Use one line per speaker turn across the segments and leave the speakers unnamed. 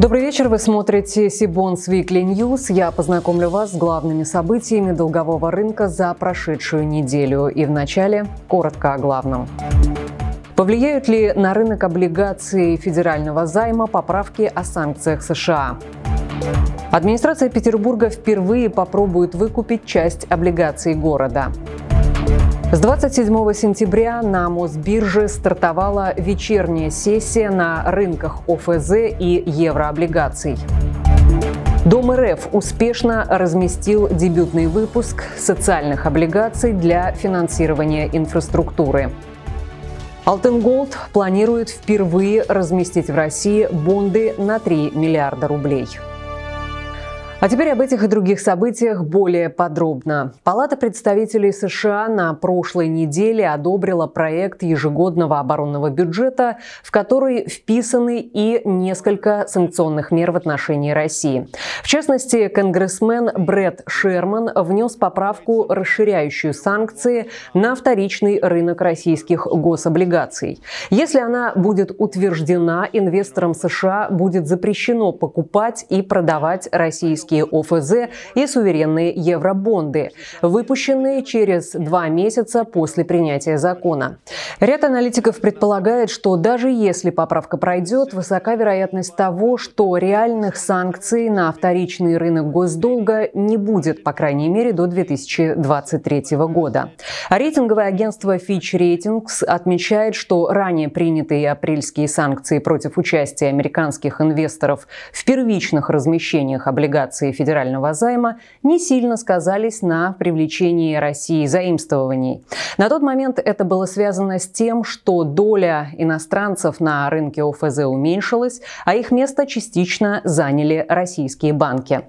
Добрый вечер, вы смотрите Сибонс Weekly News. Я познакомлю вас с главными событиями долгового рынка за прошедшую неделю. И вначале коротко о главном. Повлияют ли на рынок облигаций федерального займа поправки о санкциях США? Администрация Петербурга впервые попробует выкупить часть облигаций города. С 27 сентября на Мосбирже стартовала вечерняя сессия на рынках ОФЗ и еврооблигаций. Дом РФ успешно разместил дебютный выпуск социальных облигаций для финансирования инфраструктуры. Алтенголд планирует впервые разместить в России бонды на 3 миллиарда рублей. А теперь об этих и других событиях более подробно. Палата представителей США на прошлой неделе одобрила проект ежегодного оборонного бюджета, в который вписаны и несколько санкционных мер в отношении России. В частности, конгрессмен Брэд Шерман внес поправку, расширяющую санкции на вторичный рынок российских гособлигаций. Если она будет утверждена, инвесторам США будет запрещено покупать и продавать российские российские ОФЗ и суверенные евробонды, выпущенные через два месяца после принятия закона. Ряд аналитиков предполагает, что даже если поправка пройдет, высока вероятность того, что реальных санкций на вторичный рынок госдолга не будет, по крайней мере, до 2023 года. Рейтинговое агентство Fitch Ratings отмечает, что ранее принятые апрельские санкции против участия американских инвесторов в первичных размещениях облигаций операции федерального займа не сильно сказались на привлечении России заимствований. На тот момент это было связано с тем, что доля иностранцев на рынке ОФЗ уменьшилась, а их место частично заняли российские банки.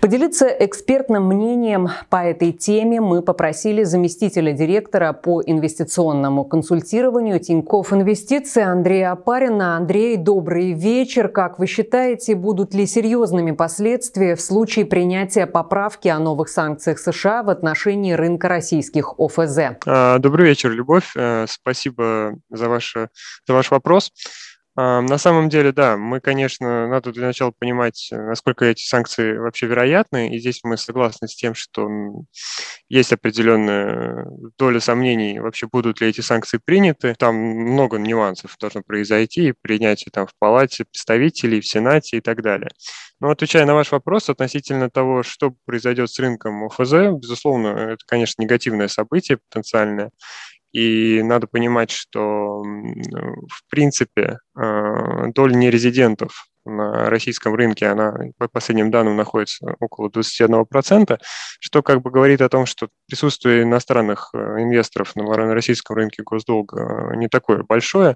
Поделиться экспертным мнением по этой теме мы попросили заместителя директора по инвестиционному консультированию Тинькофф Инвестиции Андрея Апарина. Андрей, добрый вечер. Как вы считаете, будут ли серьезными последствия в случае случае принятия поправки о новых санкциях США в отношении рынка российских ОФЗ.
А, добрый вечер, Любовь. Э, спасибо за, ваше, за ваш вопрос. На самом деле, да, мы, конечно, надо для начала понимать, насколько эти санкции вообще вероятны, и здесь мы согласны с тем, что есть определенная доля сомнений, вообще будут ли эти санкции приняты. Там много нюансов должно произойти, принятие там в Палате представителей, в Сенате и так далее. Но отвечая на ваш вопрос относительно того, что произойдет с рынком ОФЗ, безусловно, это, конечно, негативное событие потенциальное. И надо понимать, что, в принципе, э, доля нерезидентов на российском рынке, она по последним данным находится около 21%, что как бы говорит о том, что присутствие иностранных э, инвесторов на российском рынке госдолга не такое большое.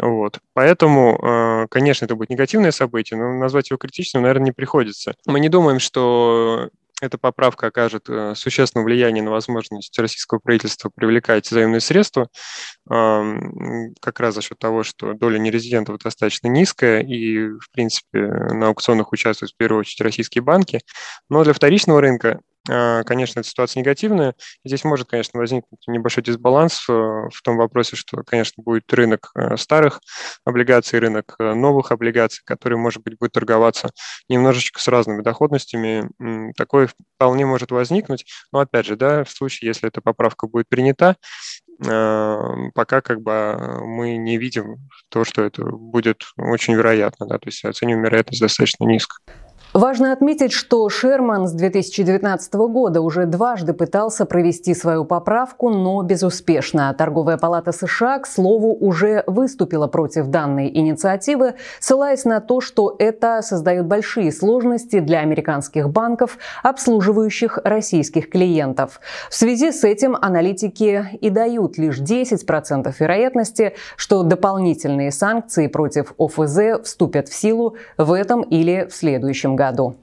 Вот. Поэтому, э, конечно, это будет негативное событие, но назвать его критичным, наверное, не приходится. Мы не думаем, что эта поправка окажет э, существенное влияние на возможность российского правительства привлекать заемные средства, как раз за счет того, что доля нерезидентов достаточно низкая, и, в принципе, на аукционах участвуют в первую очередь российские банки. Но для вторичного рынка конечно, эта ситуация негативная. Здесь может, конечно, возникнуть небольшой дисбаланс э, в том вопросе, что, конечно, будет рынок э, старых облигаций, рынок э, новых облигаций, который, может быть, будет торговаться немножечко с разными доходностями. Такое вполне может возникнуть. Но, опять же, да, в случае, если эта поправка будет принята, пока как бы мы не видим то, что это будет очень вероятно, да, то есть оцениваем вероятность достаточно низко.
Важно отметить, что Шерман с 2019 года уже дважды пытался провести свою поправку, но безуспешно. Торговая палата США, к слову, уже выступила против данной инициативы, ссылаясь на то, что это создает большие сложности для американских банков, обслуживающих российских клиентов. В связи с этим аналитики и дают лишь 10% вероятности, что дополнительные санкции против ОФЗ вступят в силу в этом или в следующем году году.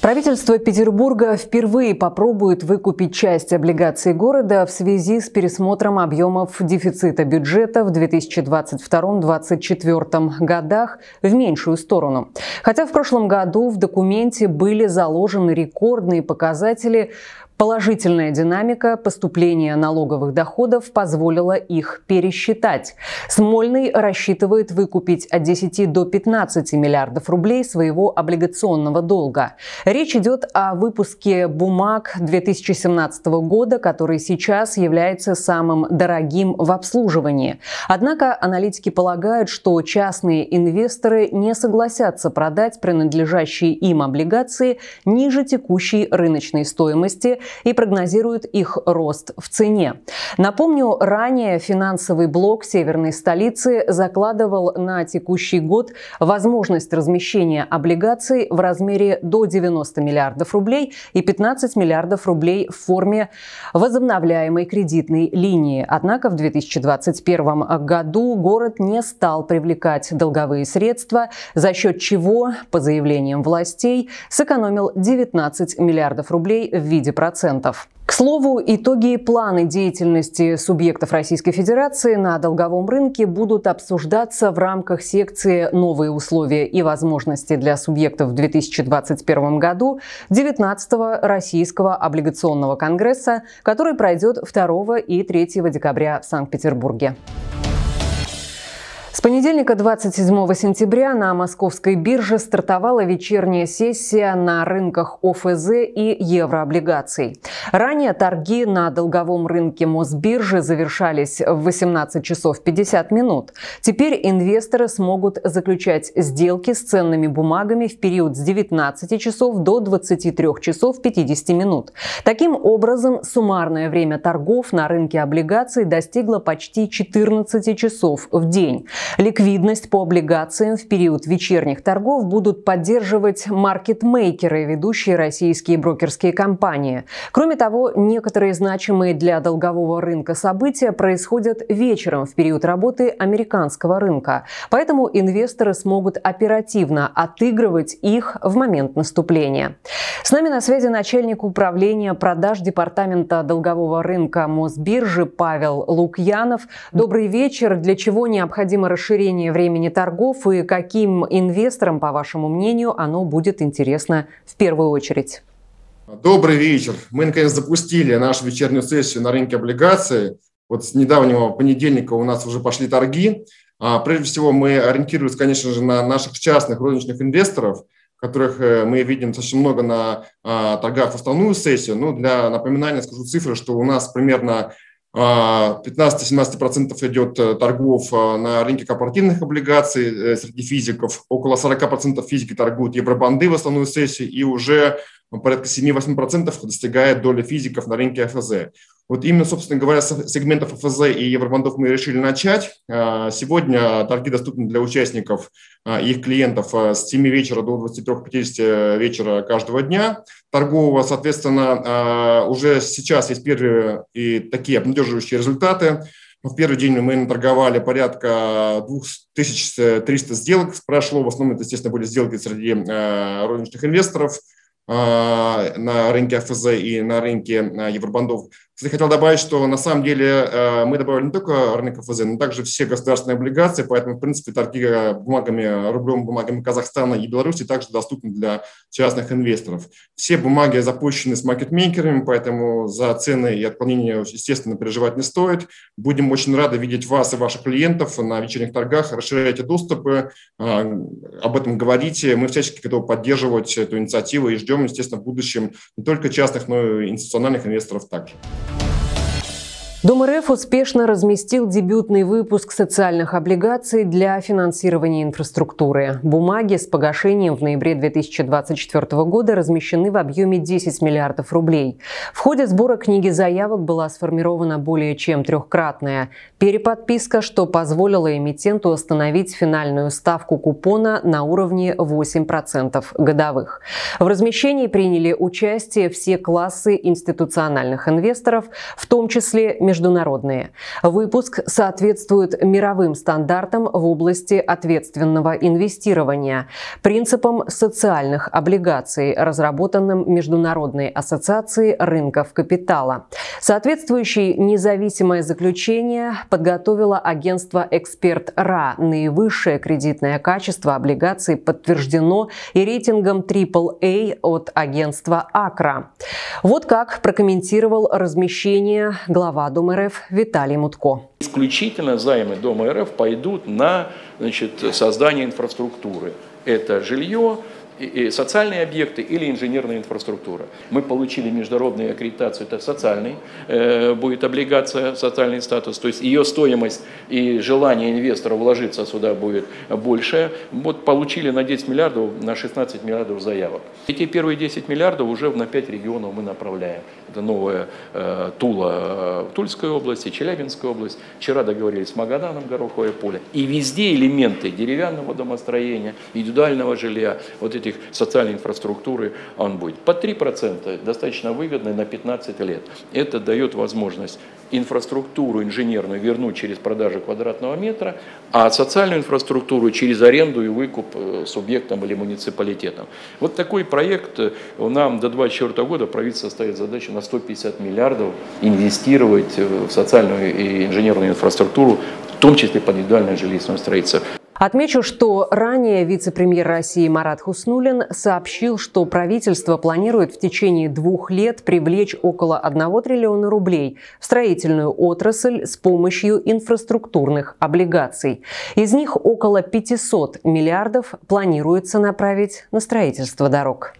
Правительство Петербурга впервые попробует выкупить часть облигаций города в связи с пересмотром объемов дефицита бюджета в 2022-2024 годах в меньшую сторону. Хотя в прошлом году в документе были заложены рекордные показатели Положительная динамика поступления налоговых доходов позволила их пересчитать. Смольный рассчитывает выкупить от 10 до 15 миллиардов рублей своего облигационного долга. Речь идет о выпуске бумаг 2017 года, который сейчас является самым дорогим в обслуживании. Однако аналитики полагают, что частные инвесторы не согласятся продать принадлежащие им облигации ниже текущей рыночной стоимости и прогнозируют их рост в цене. Напомню, ранее финансовый блок северной столицы закладывал на текущий год возможность размещения облигаций в размере до 90 миллиардов рублей и 15 миллиардов рублей в форме возобновляемой кредитной линии. Однако в 2021 году город не стал привлекать долговые средства, за счет чего, по заявлениям властей, сэкономил 19 миллиардов рублей в виде процентов. К слову, итоги и планы деятельности субъектов Российской Федерации на долговом рынке будут обсуждаться в рамках секции «Новые условия и возможности для субъектов в 2021 году» 19-го Российского облигационного конгресса, который пройдет 2 и 3 декабря в Санкт-Петербурге. С понедельника 27 сентября на московской бирже стартовала вечерняя сессия на рынках ОФЗ и еврооблигаций. Ранее торги на долговом рынке Мосбиржи завершались в 18 часов 50 минут. Теперь инвесторы смогут заключать сделки с ценными бумагами в период с 19 часов до 23 часов 50 минут. Таким образом, суммарное время торгов на рынке облигаций достигло почти 14 часов в день. Ликвидность по облигациям в период вечерних торгов будут поддерживать маркетмейкеры, ведущие российские брокерские компании. Кроме того, некоторые значимые для долгового рынка события происходят вечером в период работы американского рынка. Поэтому инвесторы смогут оперативно отыгрывать их в момент наступления. С нами на связи начальник управления продаж Департамента долгового рынка Мосбиржи Павел Лукьянов. Добрый вечер. Для чего необходимо расширение времени торгов и каким инвесторам, по вашему мнению, оно будет интересно в первую очередь?
Добрый вечер. Мы, наконец, запустили нашу вечернюю сессию на рынке облигаций. Вот с недавнего понедельника у нас уже пошли торги. А, прежде всего, мы ориентируемся, конечно же, на наших частных розничных инвесторов, которых э, мы видим достаточно много на а, торгах в основную сессию. Ну, для напоминания скажу цифры, что у нас примерно 15-17% а, идет э, торгов э, на рынке корпоративных облигаций э, среди физиков, около 40% физики торгуют евробанды в основную сессию, и уже порядка 7-8% достигает доля физиков на рынке ФЗ. Вот именно, собственно говоря, с сегментов ФЗ и евробандов мы решили начать. А, сегодня торги доступны для участников а, и их клиентов а, с 7 вечера до 23-50 вечера каждого дня торгового. Соответственно, уже сейчас есть первые и такие обнадеживающие результаты. В первый день мы торговали порядка 2300 сделок. Прошло, в основном это, естественно, были сделки среди розничных инвесторов на рынке ФЗ и на рынке евробандов. Кстати, хотел добавить, что на самом деле э, мы добавили не только рынок ФЗ, но также все государственные облигации, поэтому, в принципе, торги э, бумагами, рублевыми бумагами Казахстана и Беларуси также доступны для частных инвесторов. Все бумаги запущены с маркетмейкерами, поэтому за цены и отклонения, естественно, переживать не стоит. Будем очень рады видеть вас и ваших клиентов на вечерних торгах. Расширяйте доступы, э, об этом говорите. Мы всячески готовы поддерживать эту инициативу и ждем, естественно, в будущем не только частных, но и институциональных инвесторов также.
Дом РФ успешно разместил дебютный выпуск социальных облигаций для финансирования инфраструктуры. Бумаги с погашением в ноябре 2024 года размещены в объеме 10 миллиардов рублей. В ходе сбора книги заявок была сформирована более чем трехкратная переподписка, что позволило эмитенту установить финальную ставку купона на уровне 8% годовых. В размещении приняли участие все классы институциональных инвесторов, в том числе международные. Выпуск соответствует мировым стандартам в области ответственного инвестирования, принципам социальных облигаций, разработанным Международной ассоциацией рынков капитала. Соответствующее независимое заключение подготовило агентство «Эксперт РА». Наивысшее кредитное качество облигаций подтверждено и рейтингом AAA от агентства «Акра». Вот как прокомментировал размещение глава Дом РФ Виталий Мутко.
Исключительно займы Дома РФ пойдут на значит, создание инфраструктуры. Это жилье, социальные объекты или инженерная инфраструктура. Мы получили международную аккредитацию, это социальный, э, будет облигация, социальный статус, то есть ее стоимость и желание инвестора вложиться сюда будет больше. Вот получили на 10 миллиардов, на 16 миллиардов заявок. Эти первые 10 миллиардов уже на 5 регионов мы направляем. Это новая э, Тула, э, Тульская область и Челябинская область. Вчера договорились с Магаданом, Гороховое поле. И везде элементы деревянного домостроения, индивидуального жилья, вот этих социальной инфраструктуры он будет. По 3% достаточно выгодно на 15 лет. Это дает возможность инфраструктуру инженерную вернуть через продажу квадратного метра, а социальную инфраструктуру через аренду и выкуп э, субъектам или муниципалитетам. Вот такой проект э, нам до 2024 года правительство ставит задачу на 150 миллиардов инвестировать э, в социальную и инженерную инфраструктуру, в том числе под индивидуальное жилищное строительство.
Отмечу, что ранее вице-премьер России Марат Хуснулин сообщил, что правительство планирует в течение двух лет привлечь около 1 триллиона рублей в строительную отрасль с помощью инфраструктурных облигаций. Из них около 500 миллиардов планируется направить на строительство дорог.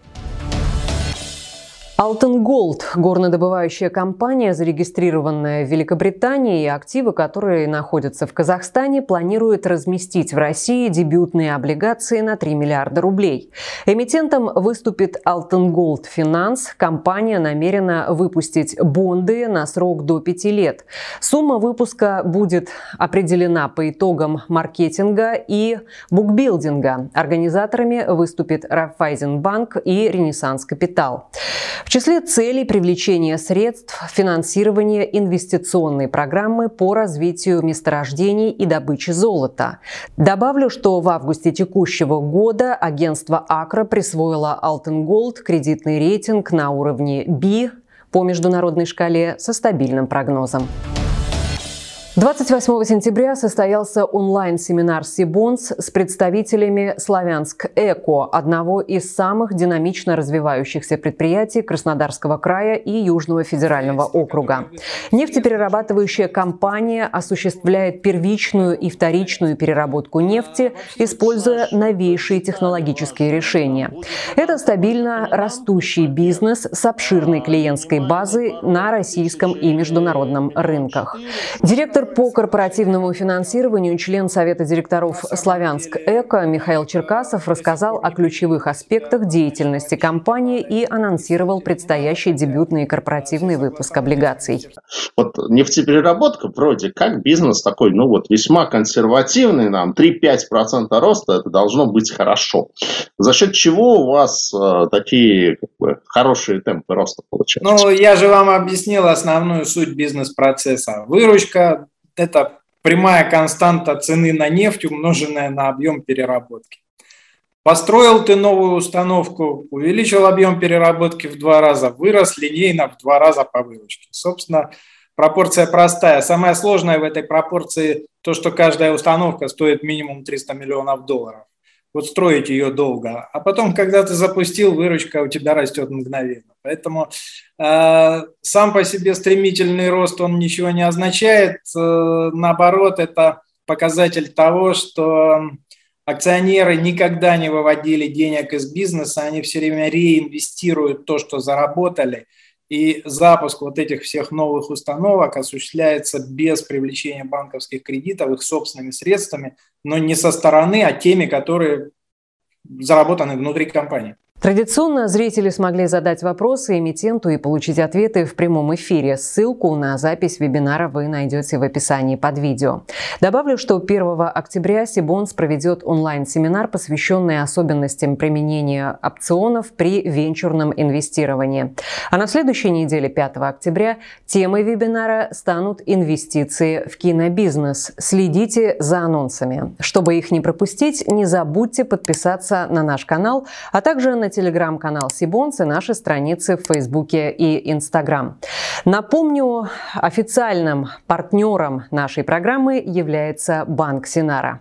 AltynGold – горнодобывающая компания, зарегистрированная в Великобритании, и активы, которые находятся в Казахстане, планирует разместить в России дебютные облигации на 3 миллиарда рублей. Эмитентом выступит AltynGold Финанс. Компания намерена выпустить бонды на срок до 5 лет. Сумма выпуска будет определена по итогам маркетинга и букбилдинга. Организаторами выступит Райфайзенбанк и Ренессанс Капитал. В числе целей привлечения средств финансирование инвестиционной программы по развитию месторождений и добычи золота. Добавлю, что в августе текущего года агентство Акра присвоило Alten Gold кредитный рейтинг на уровне B по международной шкале со стабильным прогнозом. 28 сентября состоялся онлайн-семинар «Сибонс» с представителями «Славянск Эко», одного из самых динамично развивающихся предприятий Краснодарского края и Южного федерального округа. Нефтеперерабатывающая компания осуществляет первичную и вторичную переработку нефти, используя новейшие технологические решения. Это стабильно растущий бизнес с обширной клиентской базой на российском и международном рынках. Директор Директор по корпоративному финансированию, член Совета директоров «Славянск Эко» Михаил Черкасов рассказал о ключевых аспектах деятельности компании и анонсировал предстоящий дебютный корпоративный выпуск облигаций.
Вот нефтепереработка вроде как бизнес такой, ну вот весьма консервативный, нам 3-5% роста, это должно быть хорошо. За счет чего у вас э, такие как бы, хорошие темпы роста получаются?
Ну, я же вам объяснил основную суть бизнес-процесса. Выручка, это прямая константа цены на нефть, умноженная на объем переработки. Построил ты новую установку, увеличил объем переработки в два раза, вырос линейно в два раза по выручке. Собственно, пропорция простая. Самое сложное в этой пропорции то, что каждая установка стоит минимум 300 миллионов долларов. Вот строить ее долго. А потом, когда ты запустил, выручка у тебя растет мгновенно. Поэтому э, сам по себе стремительный рост, он ничего не означает. Э, наоборот, это показатель того, что акционеры никогда не выводили денег из бизнеса, они все время реинвестируют то, что заработали. И запуск вот этих всех новых установок осуществляется без привлечения банковских кредитов их собственными средствами, но не со стороны, а теми, которые заработаны внутри компании.
Традиционно зрители смогли задать вопросы эмитенту и получить ответы в прямом эфире. Ссылку на запись вебинара вы найдете в описании под видео. Добавлю, что 1 октября Сибонс проведет онлайн-семинар, посвященный особенностям применения опционов при венчурном инвестировании. А на следующей неделе, 5 октября, темой вебинара станут инвестиции в кинобизнес. Следите за анонсами. Чтобы их не пропустить, не забудьте подписаться на наш канал, а также на телеграм-канал Сибонс и наши страницы в Фейсбуке и Инстаграм. Напомню, официальным партнером нашей программы является Банк Синара.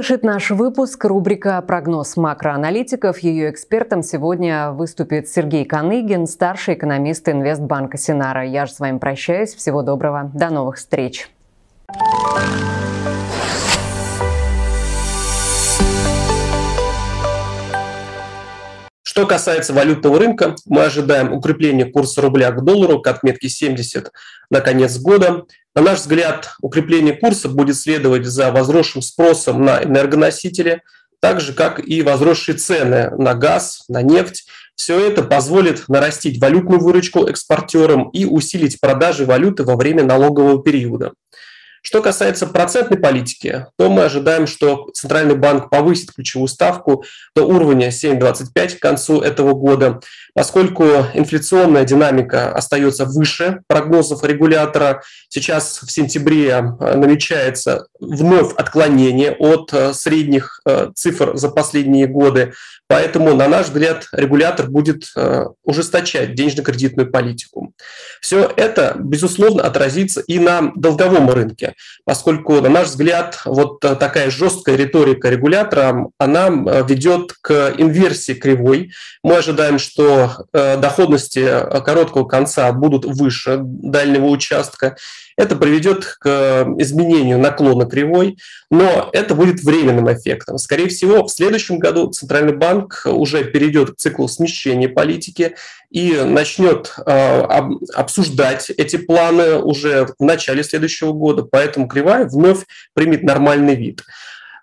Завершит наш выпуск рубрика «Прогноз макроаналитиков». Ее экспертом сегодня выступит Сергей Каныгин, старший экономист Инвестбанка Синара. Я же с вами прощаюсь. Всего доброго. До новых встреч.
Что касается валютного рынка, мы ожидаем укрепления курса рубля к доллару к отметке 70 на конец года. На наш взгляд, укрепление курса будет следовать за возросшим спросом на энергоносители, так же, как и возросшие цены на газ, на нефть. Все это позволит нарастить валютную выручку экспортерам и усилить продажи валюты во время налогового периода. Что касается процентной политики, то мы ожидаем, что Центральный банк повысит ключевую ставку до уровня 7,25 к концу этого года, поскольку инфляционная динамика остается выше прогнозов регулятора. Сейчас в сентябре э, намечается вновь отклонение от э, средних э, цифр за последние годы. Поэтому, на наш взгляд, регулятор будет ужесточать денежно-кредитную политику. Все это, безусловно, отразится и на долговом рынке поскольку, на наш взгляд, вот такая жесткая риторика регулятора, она ведет к инверсии кривой. Мы ожидаем, что э, доходности короткого конца будут выше дальнего участка, это приведет к изменению наклона кривой, но это будет временным эффектом. Скорее всего, в следующем году Центральный банк уже перейдет к циклу смещения политики и начнет э, обсуждать эти планы уже в начале следующего года, поэтому кривая вновь примет нормальный вид.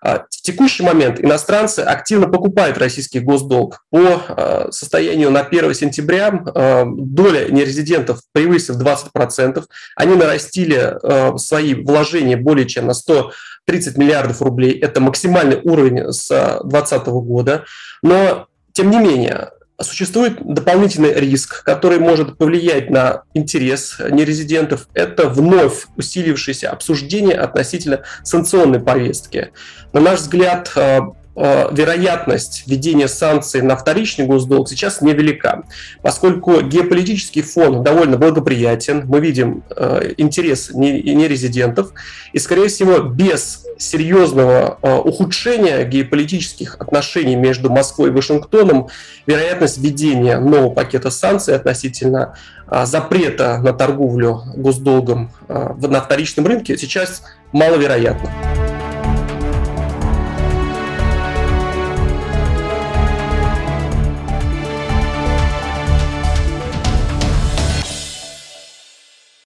А, в текущий момент иностранцы активно покупают российский госдолг. По а, состоянию на 1 сентября а, доля нерезидентов превысив 20%. Они нарастили свои вложения более чем на 130 миллиардов рублей. Это максимальный уровень с 2020 года. Но, тем не менее, Существует дополнительный риск, который может повлиять на интерес нерезидентов. Это вновь усилившееся обсуждение относительно санкционной повестки. На наш взгляд, э, вероятность введения санкций на вторичный госдолг сейчас невелика, поскольку геополитический фон довольно благоприятен. Мы видим э, интерес нерезидентов, и, скорее всего, без серьезного э, ухудшения геополитических отношений между Москвой и Вашингтоном вероятность введения нового пакета санкций относительно э, запрета на торговлю госдолгом э, на вторичном рынке сейчас маловероятна.